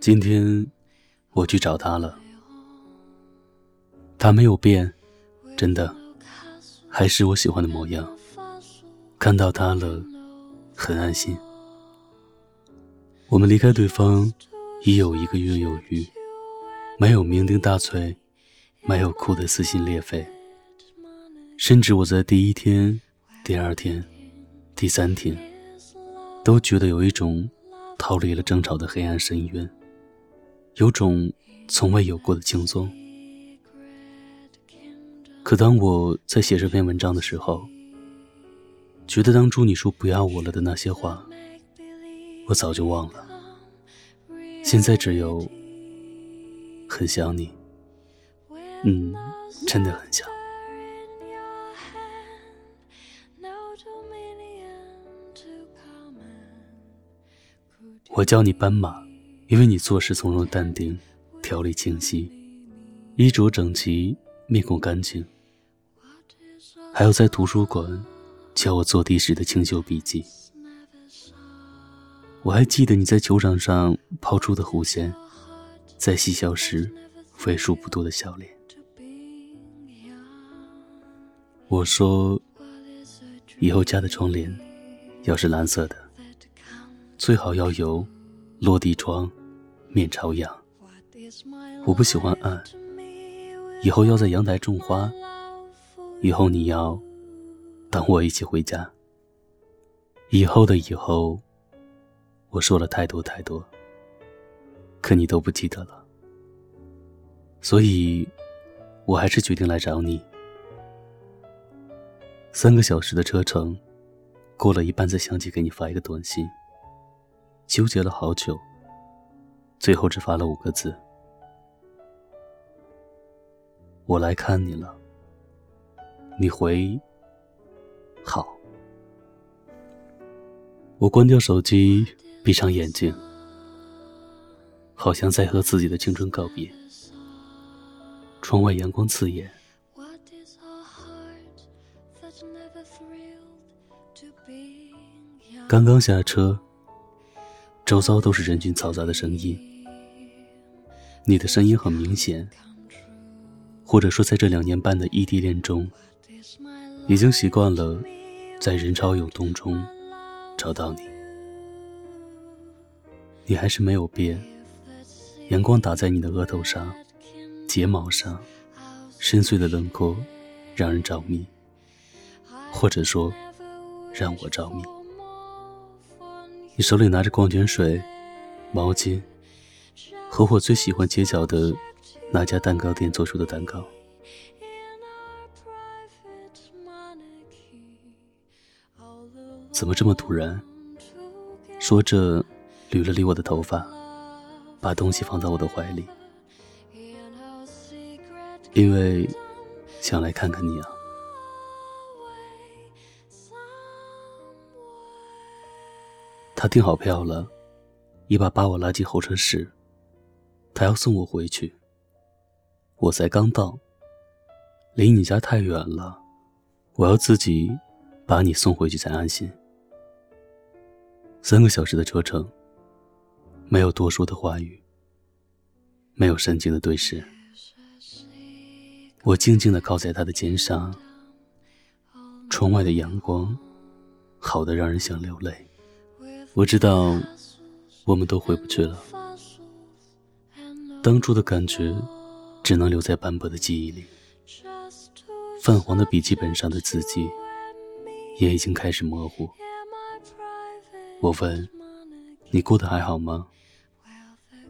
今天我去找他了，他没有变，真的，还是我喜欢的模样。看到他了，很安心。我们离开对方已有一个月有余，没有酩酊大醉，没有哭得撕心裂肺，甚至我在第一天、第二天、第三天，都觉得有一种逃离了争吵的黑暗深渊。有种从未有过的轻松。可当我在写这篇文章的时候，觉得当初你说不要我了的那些话，我早就忘了。现在只有很想你，嗯，真的很想。我叫你斑马。因为你做事从容淡定，条理清晰，衣着整齐，面孔干净。还有在图书馆教我做题时的清秀笔记。我还记得你在球场上抛出的弧线，在嬉笑时为数不多的笑脸。我说，以后家的窗帘要是蓝色的，最好要有落地窗。面朝阳，我不喜欢暗。以后要在阳台种花，以后你要等我一起回家。以后的以后，我说了太多太多，可你都不记得了。所以，我还是决定来找你。三个小时的车程，过了一半再想起给你发一个短信，纠结了好久。最后只发了五个字：“我来看你了。”你回：“好。”我关掉手机，闭上眼睛，好像在和自己的青春告别。窗外阳光刺眼，刚刚下车，周遭都是人群嘈杂的声音。你的声音很明显，或者说，在这两年半的异地恋中，已经习惯了在人潮涌动中找到你。你还是没有变，阳光打在你的额头上、睫毛上，深邃的轮廓让人着迷，或者说让我着迷。你手里拿着矿泉水、毛巾。和我最喜欢街角的那家蛋糕店做出的蛋糕，怎么这么突然？说着，捋了捋我的头发，把东西放到我的怀里，因为想来看看你啊。他订好票了，一把把我拉进候车室。他要送我回去，我才刚到，离你家太远了，我要自己把你送回去才安心。三个小时的车程，没有多说的话语，没有深情的对视，我静静的靠在他的肩上，窗外的阳光好的让人想流泪。我知道，我们都回不去了。当初的感觉，只能留在斑驳的记忆里。泛黄的笔记本上的字迹，也已经开始模糊。我问：“你过得还好吗？”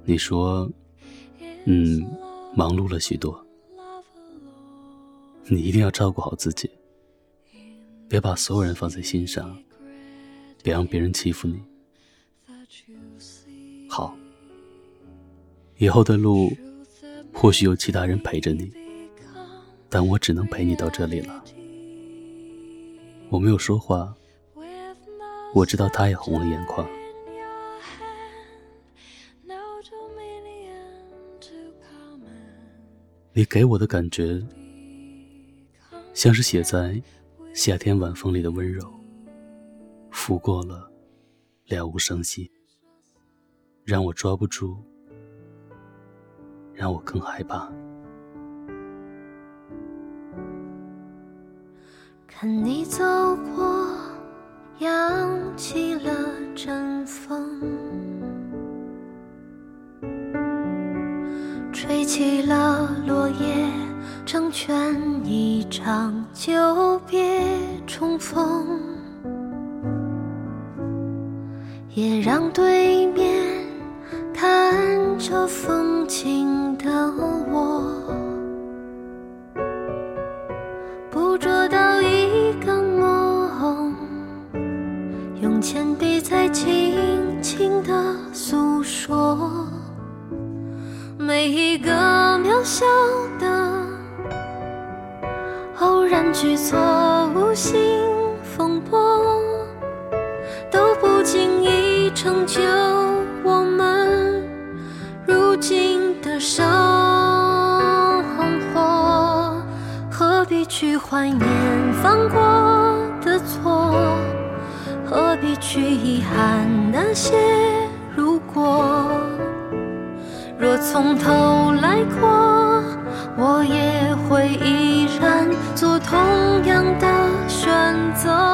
你说：“嗯，忙碌了许多。”你一定要照顾好自己，别把所有人放在心上，别让别人欺负你。好。以后的路，或许有其他人陪着你，但我只能陪你到这里了。我没有说话，我知道他也红了眼眶。你给我的感觉，像是写在夏天晚风里的温柔，拂过了了无声息，让我抓不住，让我更害怕。看你走过，扬起了阵风，吹起了落叶，成全一场久别重逢，让对面看着风景的我。捕捉到一个梦，用铅笔在轻轻的诉说，每一个渺小的偶然举措，无心风波，成就我们如今的生活。何必去怀念犯过的错？何必去遗憾那些如果？若从头来过，我也会依然做同样的选择。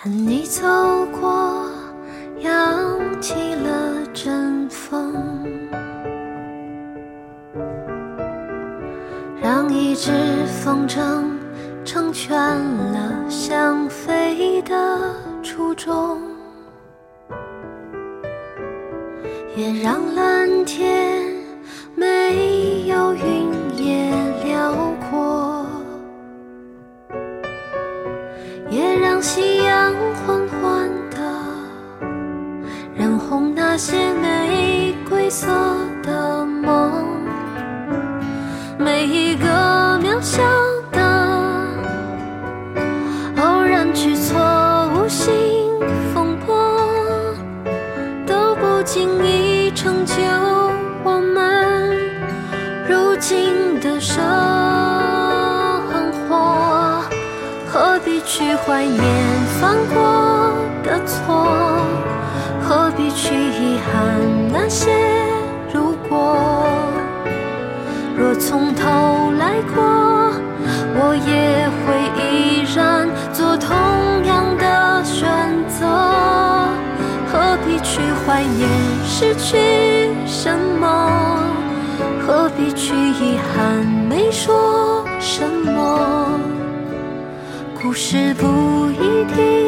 看你走过，扬起了阵风。让一只风筝成全了想飞的初衷，也让蓝天那些玫瑰色的梦。每一个渺小的偶然举措，无心风波，都不经意成就我们如今的生活。何必去怀念犯过的错？去遗憾那些如果？若从头来过，我也会依然做同样的选择。何必去怀念失去什么？何必去遗憾没说什么？故事不一定